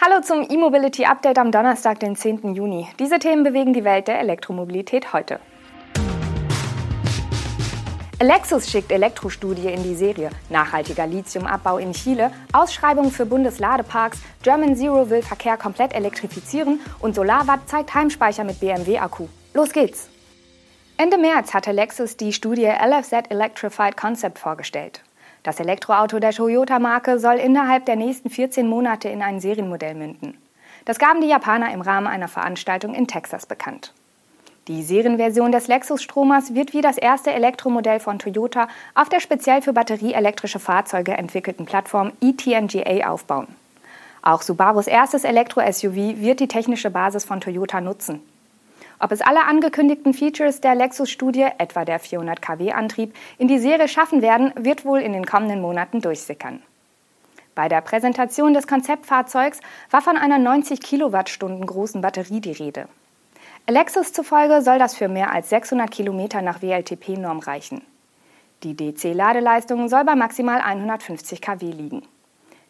Hallo zum E-Mobility Update am Donnerstag, den 10. Juni. Diese Themen bewegen die Welt der Elektromobilität heute. Lexus schickt Elektrostudie in die Serie. Nachhaltiger Lithiumabbau in Chile, Ausschreibung für Bundesladeparks, German Zero will Verkehr komplett elektrifizieren und Solarwatt zeigt Heimspeicher mit BMW-Akku. Los geht's! Ende März hatte Lexus die Studie LFZ Electrified Concept vorgestellt. Das Elektroauto der Toyota-Marke soll innerhalb der nächsten 14 Monate in ein Serienmodell münden. Das gaben die Japaner im Rahmen einer Veranstaltung in Texas bekannt. Die Serienversion des Lexus-Stromers wird wie das erste Elektromodell von Toyota auf der speziell für batterieelektrische Fahrzeuge entwickelten Plattform eTNGA aufbauen. Auch Subarus erstes Elektro-SUV wird die technische Basis von Toyota nutzen. Ob es alle angekündigten Features der Lexus-Studie, etwa der 400 kW-Antrieb, in die Serie schaffen werden, wird wohl in den kommenden Monaten durchsickern. Bei der Präsentation des Konzeptfahrzeugs war von einer 90 Kilowattstunden großen Batterie die Rede. Lexus zufolge soll das für mehr als 600 Kilometer nach WLTP-Norm reichen. Die DC-Ladeleistung soll bei maximal 150 kW liegen.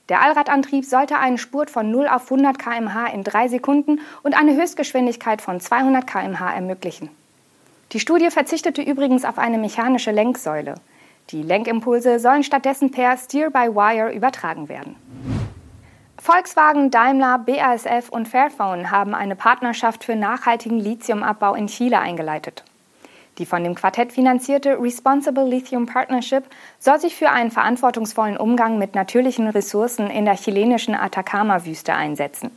Der Allradantrieb sollte einen Spurt von 0 auf 100 km/h in drei Sekunden und eine Höchstgeschwindigkeit von 200 km/h ermöglichen. Die Studie verzichtete übrigens auf eine mechanische Lenksäule. Die Lenkimpulse sollen stattdessen per Steer-by-Wire übertragen werden. Volkswagen, Daimler, BASF und Fairphone haben eine Partnerschaft für nachhaltigen Lithiumabbau in Chile eingeleitet. Die von dem Quartett finanzierte Responsible Lithium Partnership soll sich für einen verantwortungsvollen Umgang mit natürlichen Ressourcen in der chilenischen Atacama-Wüste einsetzen.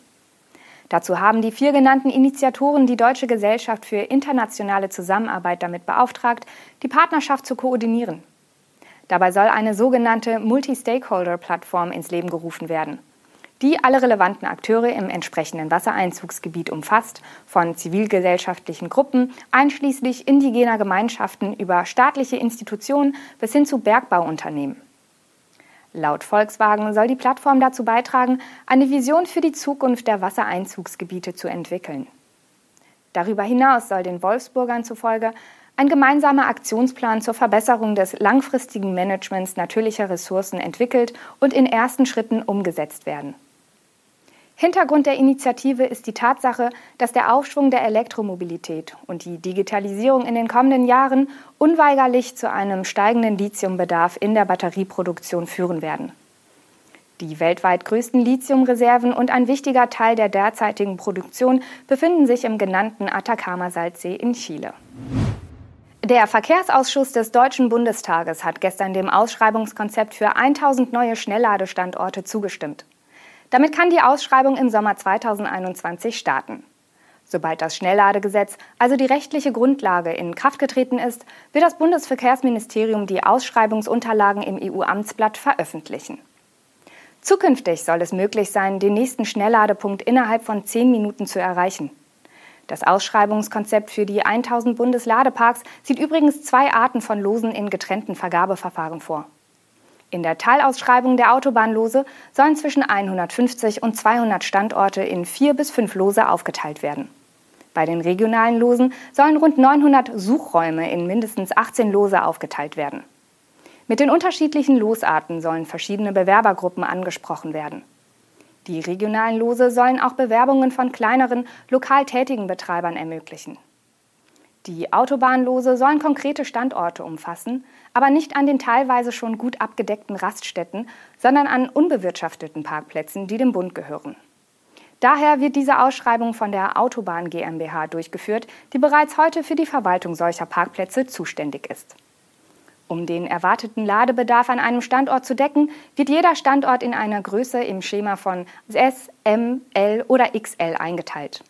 Dazu haben die vier genannten Initiatoren die Deutsche Gesellschaft für internationale Zusammenarbeit damit beauftragt, die Partnerschaft zu koordinieren. Dabei soll eine sogenannte Multi-Stakeholder-Plattform ins Leben gerufen werden die alle relevanten Akteure im entsprechenden Wassereinzugsgebiet umfasst, von zivilgesellschaftlichen Gruppen einschließlich indigener Gemeinschaften über staatliche Institutionen bis hin zu Bergbauunternehmen. Laut Volkswagen soll die Plattform dazu beitragen, eine Vision für die Zukunft der Wassereinzugsgebiete zu entwickeln. Darüber hinaus soll den Wolfsburgern zufolge ein gemeinsamer Aktionsplan zur Verbesserung des langfristigen Managements natürlicher Ressourcen entwickelt und in ersten Schritten umgesetzt werden. Hintergrund der Initiative ist die Tatsache, dass der Aufschwung der Elektromobilität und die Digitalisierung in den kommenden Jahren unweigerlich zu einem steigenden Lithiumbedarf in der Batterieproduktion führen werden. Die weltweit größten Lithiumreserven und ein wichtiger Teil der derzeitigen Produktion befinden sich im genannten Atacama-Salzsee in Chile. Der Verkehrsausschuss des Deutschen Bundestages hat gestern dem Ausschreibungskonzept für 1000 neue Schnellladestandorte zugestimmt. Damit kann die Ausschreibung im Sommer 2021 starten. Sobald das Schnellladegesetz, also die rechtliche Grundlage, in Kraft getreten ist, wird das Bundesverkehrsministerium die Ausschreibungsunterlagen im EU-Amtsblatt veröffentlichen. Zukünftig soll es möglich sein, den nächsten Schnellladepunkt innerhalb von zehn Minuten zu erreichen. Das Ausschreibungskonzept für die 1000 Bundesladeparks sieht übrigens zwei Arten von Losen in getrennten Vergabeverfahren vor. In der Teilausschreibung der Autobahnlose sollen zwischen 150 und 200 Standorte in vier bis fünf Lose aufgeteilt werden. Bei den regionalen Losen sollen rund 900 Suchräume in mindestens 18 Lose aufgeteilt werden. Mit den unterschiedlichen Losarten sollen verschiedene Bewerbergruppen angesprochen werden. Die regionalen Lose sollen auch Bewerbungen von kleineren, lokal tätigen Betreibern ermöglichen. Die Autobahnlose sollen konkrete Standorte umfassen, aber nicht an den teilweise schon gut abgedeckten Raststätten, sondern an unbewirtschafteten Parkplätzen, die dem Bund gehören. Daher wird diese Ausschreibung von der Autobahn GmbH durchgeführt, die bereits heute für die Verwaltung solcher Parkplätze zuständig ist. Um den erwarteten Ladebedarf an einem Standort zu decken, wird jeder Standort in einer Größe im Schema von S, M, L oder XL eingeteilt.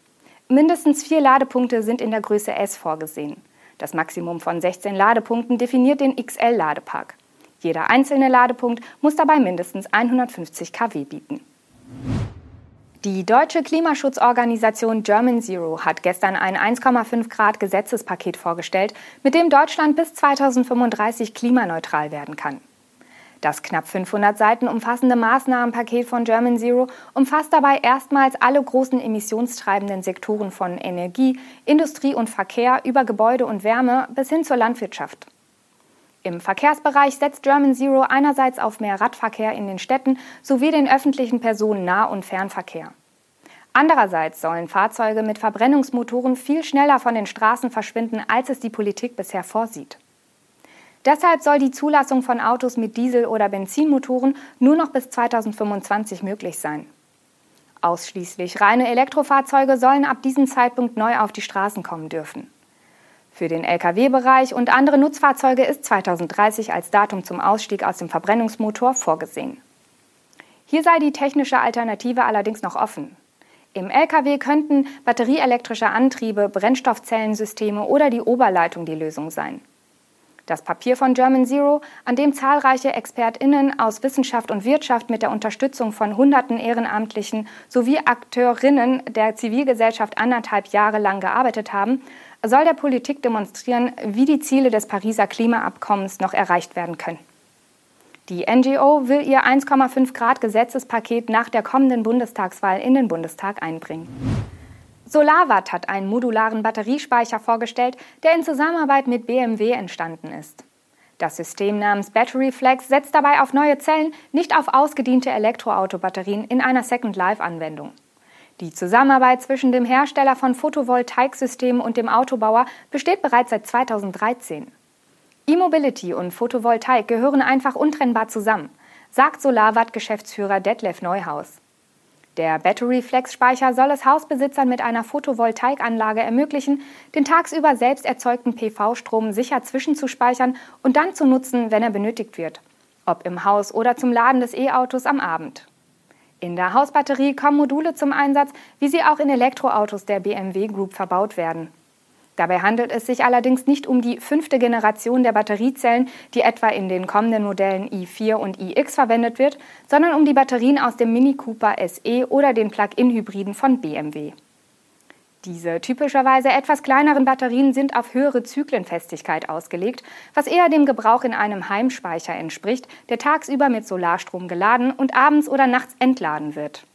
Mindestens vier Ladepunkte sind in der Größe S vorgesehen. Das Maximum von 16 Ladepunkten definiert den XL-Ladepark. Jeder einzelne Ladepunkt muss dabei mindestens 150 kW bieten. Die deutsche Klimaschutzorganisation German Zero hat gestern ein 1,5 Grad Gesetzespaket vorgestellt, mit dem Deutschland bis 2035 klimaneutral werden kann. Das knapp 500 Seiten umfassende Maßnahmenpaket von German Zero umfasst dabei erstmals alle großen emissionstreibenden Sektoren von Energie, Industrie und Verkehr über Gebäude und Wärme bis hin zur Landwirtschaft. Im Verkehrsbereich setzt German Zero einerseits auf mehr Radverkehr in den Städten sowie den öffentlichen Personen-Nah- und Fernverkehr. Andererseits sollen Fahrzeuge mit Verbrennungsmotoren viel schneller von den Straßen verschwinden, als es die Politik bisher vorsieht. Deshalb soll die Zulassung von Autos mit Diesel- oder Benzinmotoren nur noch bis 2025 möglich sein. Ausschließlich reine Elektrofahrzeuge sollen ab diesem Zeitpunkt neu auf die Straßen kommen dürfen. Für den Lkw-Bereich und andere Nutzfahrzeuge ist 2030 als Datum zum Ausstieg aus dem Verbrennungsmotor vorgesehen. Hier sei die technische Alternative allerdings noch offen. Im Lkw könnten batterieelektrische Antriebe, Brennstoffzellensysteme oder die Oberleitung die Lösung sein. Das Papier von German Zero, an dem zahlreiche ExpertInnen aus Wissenschaft und Wirtschaft mit der Unterstützung von hunderten Ehrenamtlichen sowie Akteurinnen der Zivilgesellschaft anderthalb Jahre lang gearbeitet haben, soll der Politik demonstrieren, wie die Ziele des Pariser Klimaabkommens noch erreicht werden können. Die NGO will ihr 1,5 Grad Gesetzespaket nach der kommenden Bundestagswahl in den Bundestag einbringen. SolarWatt hat einen modularen Batteriespeicher vorgestellt, der in Zusammenarbeit mit BMW entstanden ist. Das System namens Battery Flex setzt dabei auf neue Zellen, nicht auf ausgediente Elektroautobatterien in einer Second Life-Anwendung. Die Zusammenarbeit zwischen dem Hersteller von Photovoltaiksystemen und dem Autobauer besteht bereits seit 2013. E-Mobility und Photovoltaik gehören einfach untrennbar zusammen, sagt SolarWatt-Geschäftsführer Detlef Neuhaus. Der Battery Flex Speicher soll es Hausbesitzern mit einer Photovoltaikanlage ermöglichen, den tagsüber selbst erzeugten PV-Strom sicher zwischenzuspeichern und dann zu nutzen, wenn er benötigt wird, ob im Haus oder zum Laden des E-Autos am Abend. In der Hausbatterie kommen Module zum Einsatz, wie sie auch in Elektroautos der BMW Group verbaut werden. Dabei handelt es sich allerdings nicht um die fünfte Generation der Batteriezellen, die etwa in den kommenden Modellen i4 und iX verwendet wird, sondern um die Batterien aus dem Mini Cooper SE oder den Plug-in-Hybriden von BMW. Diese typischerweise etwas kleineren Batterien sind auf höhere Zyklenfestigkeit ausgelegt, was eher dem Gebrauch in einem Heimspeicher entspricht, der tagsüber mit Solarstrom geladen und abends oder nachts entladen wird.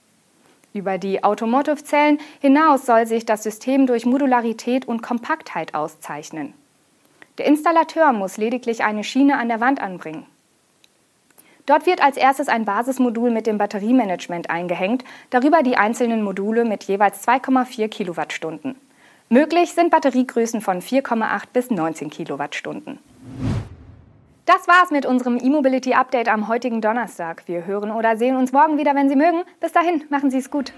Über die Automotive-Zellen hinaus soll sich das System durch Modularität und Kompaktheit auszeichnen. Der Installateur muss lediglich eine Schiene an der Wand anbringen. Dort wird als erstes ein Basismodul mit dem Batteriemanagement eingehängt, darüber die einzelnen Module mit jeweils 2,4 Kilowattstunden. Möglich sind Batteriegrößen von 4,8 bis 19 Kilowattstunden. Das war's mit unserem E-Mobility Update am heutigen Donnerstag. Wir hören oder sehen uns morgen wieder, wenn Sie mögen. Bis dahin, machen Sie es gut.